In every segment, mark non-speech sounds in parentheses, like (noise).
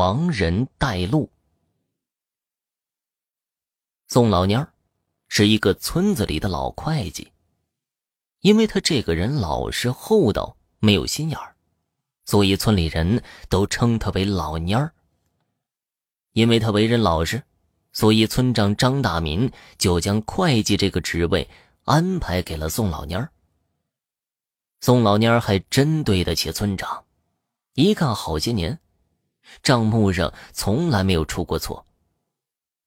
亡人带路。宋老蔫儿是一个村子里的老会计，因为他这个人老实厚道，没有心眼儿，所以村里人都称他为老蔫儿。因为他为人老实，所以村长张大民就将会计这个职位安排给了宋老蔫儿。宋老蔫儿还真对得起村长，一干好些年。账目上从来没有出过错。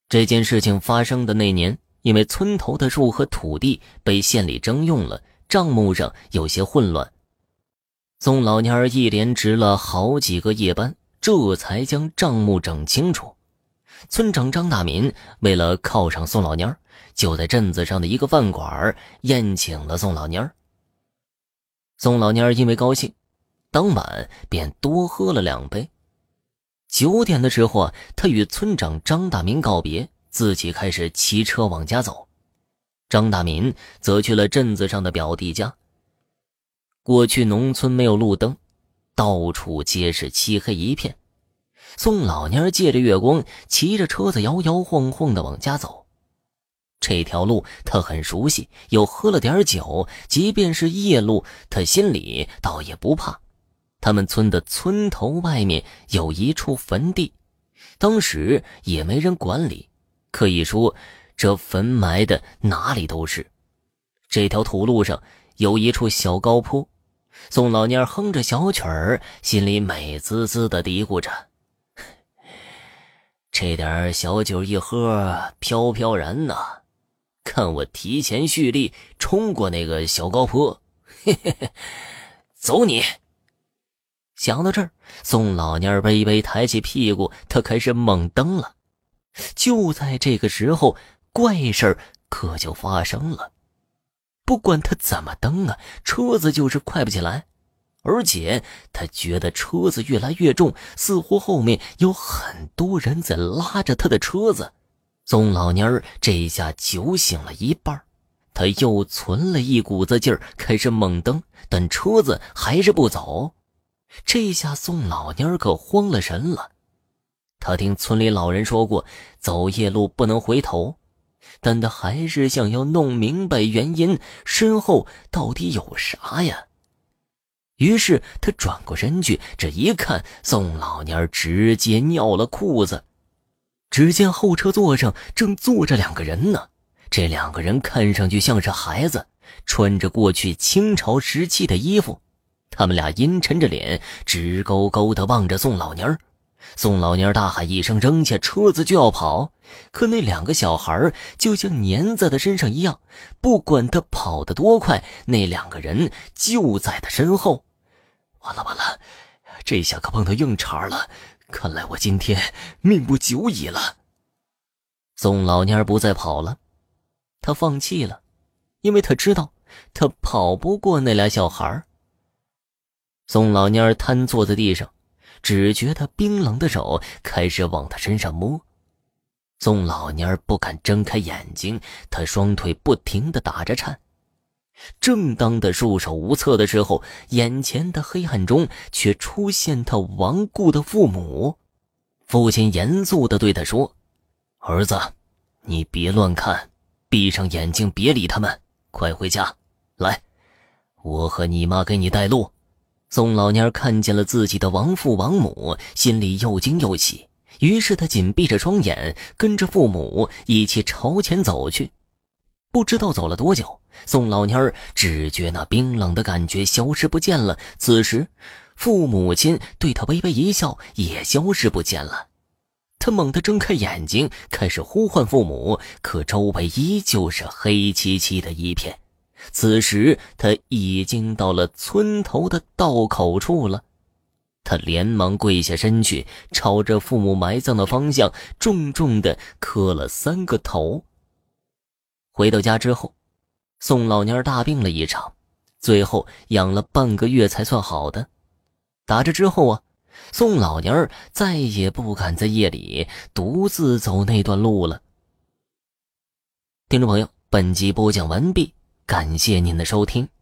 这件事情发生的那年，因为村头的树和土地被县里征用了，账目上有些混乱。宋老蔫儿一连值了好几个夜班，这才将账目整清楚。村长张大民为了犒赏宋老蔫儿，就在镇子上的一个饭馆宴请了宋老蔫儿。宋老蔫儿因为高兴，当晚便多喝了两杯。九点的时候，他与村长张大民告别，自己开始骑车往家走。张大民则去了镇子上的表弟家。过去农村没有路灯，到处皆是漆黑一片。宋老蔫借着月光，骑着车子摇摇晃晃的往家走。这条路他很熟悉，又喝了点酒，即便是夜路，他心里倒也不怕。他们村的村头外面有一处坟地，当时也没人管理，可以说这坟埋的哪里都是。这条土路上有一处小高坡，宋老蔫哼着小曲儿，心里美滋滋的嘀咕着：“ (laughs) 这点小酒一喝，飘飘然呐，看我提前蓄力冲过那个小高坡，(laughs) 嘿嘿嘿，走你！”想到这儿，宋老蔫微微抬起屁股，他开始猛蹬了。就在这个时候，怪事儿可就发生了。不管他怎么蹬啊，车子就是快不起来，而且他觉得车子越来越重，似乎后面有很多人在拉着他的车子。宋老蔫儿这下酒醒了一半，他又存了一股子劲儿，开始猛蹬，但车子还是不走。这下宋老蔫儿可慌了神了。他听村里老人说过，走夜路不能回头，但他还是想要弄明白原因，身后到底有啥呀？于是他转过身去，这一看，宋老蔫儿直接尿了裤子。只见后车座上正坐着两个人呢，这两个人看上去像是孩子，穿着过去清朝时期的衣服。他们俩阴沉着脸，直勾勾地望着宋老蔫儿。宋老蔫儿大喊一声，扔下车子就要跑。可那两个小孩就像粘在他身上一样，不管他跑得多快，那两个人就在他身后。完了完了，这下可碰到硬茬了。看来我今天命不久矣了。宋老蔫儿不再跑了，他放弃了，因为他知道他跑不过那俩小孩。宋老蔫瘫坐在地上，只觉得冰冷的手开始往他身上摸。宋老蔫不敢睁开眼睛，他双腿不停的打着颤。正当他束手无策的时候，眼前的黑暗中却出现他亡故的父母。父亲严肃的对他说：“儿子，你别乱看，闭上眼睛，别理他们，快回家。来，我和你妈给你带路。”宋老蔫看见了自己的亡父亡母，心里又惊又喜。于是他紧闭着双眼，跟着父母一起朝前走去。不知道走了多久，宋老蔫只觉那冰冷的感觉消失不见了。此时，父母亲对他微微一笑，也消失不见了。他猛地睁开眼睛，开始呼唤父母，可周围依旧是黑漆漆的一片。此时他已经到了村头的道口处了，他连忙跪下身去，朝着父母埋葬的方向重重的磕了三个头。回到家之后，宋老蔫大病了一场，最后养了半个月才算好的。打这之后啊，宋老蔫再也不敢在夜里独自走那段路了。听众朋友，本集播讲完毕。感谢您的收听。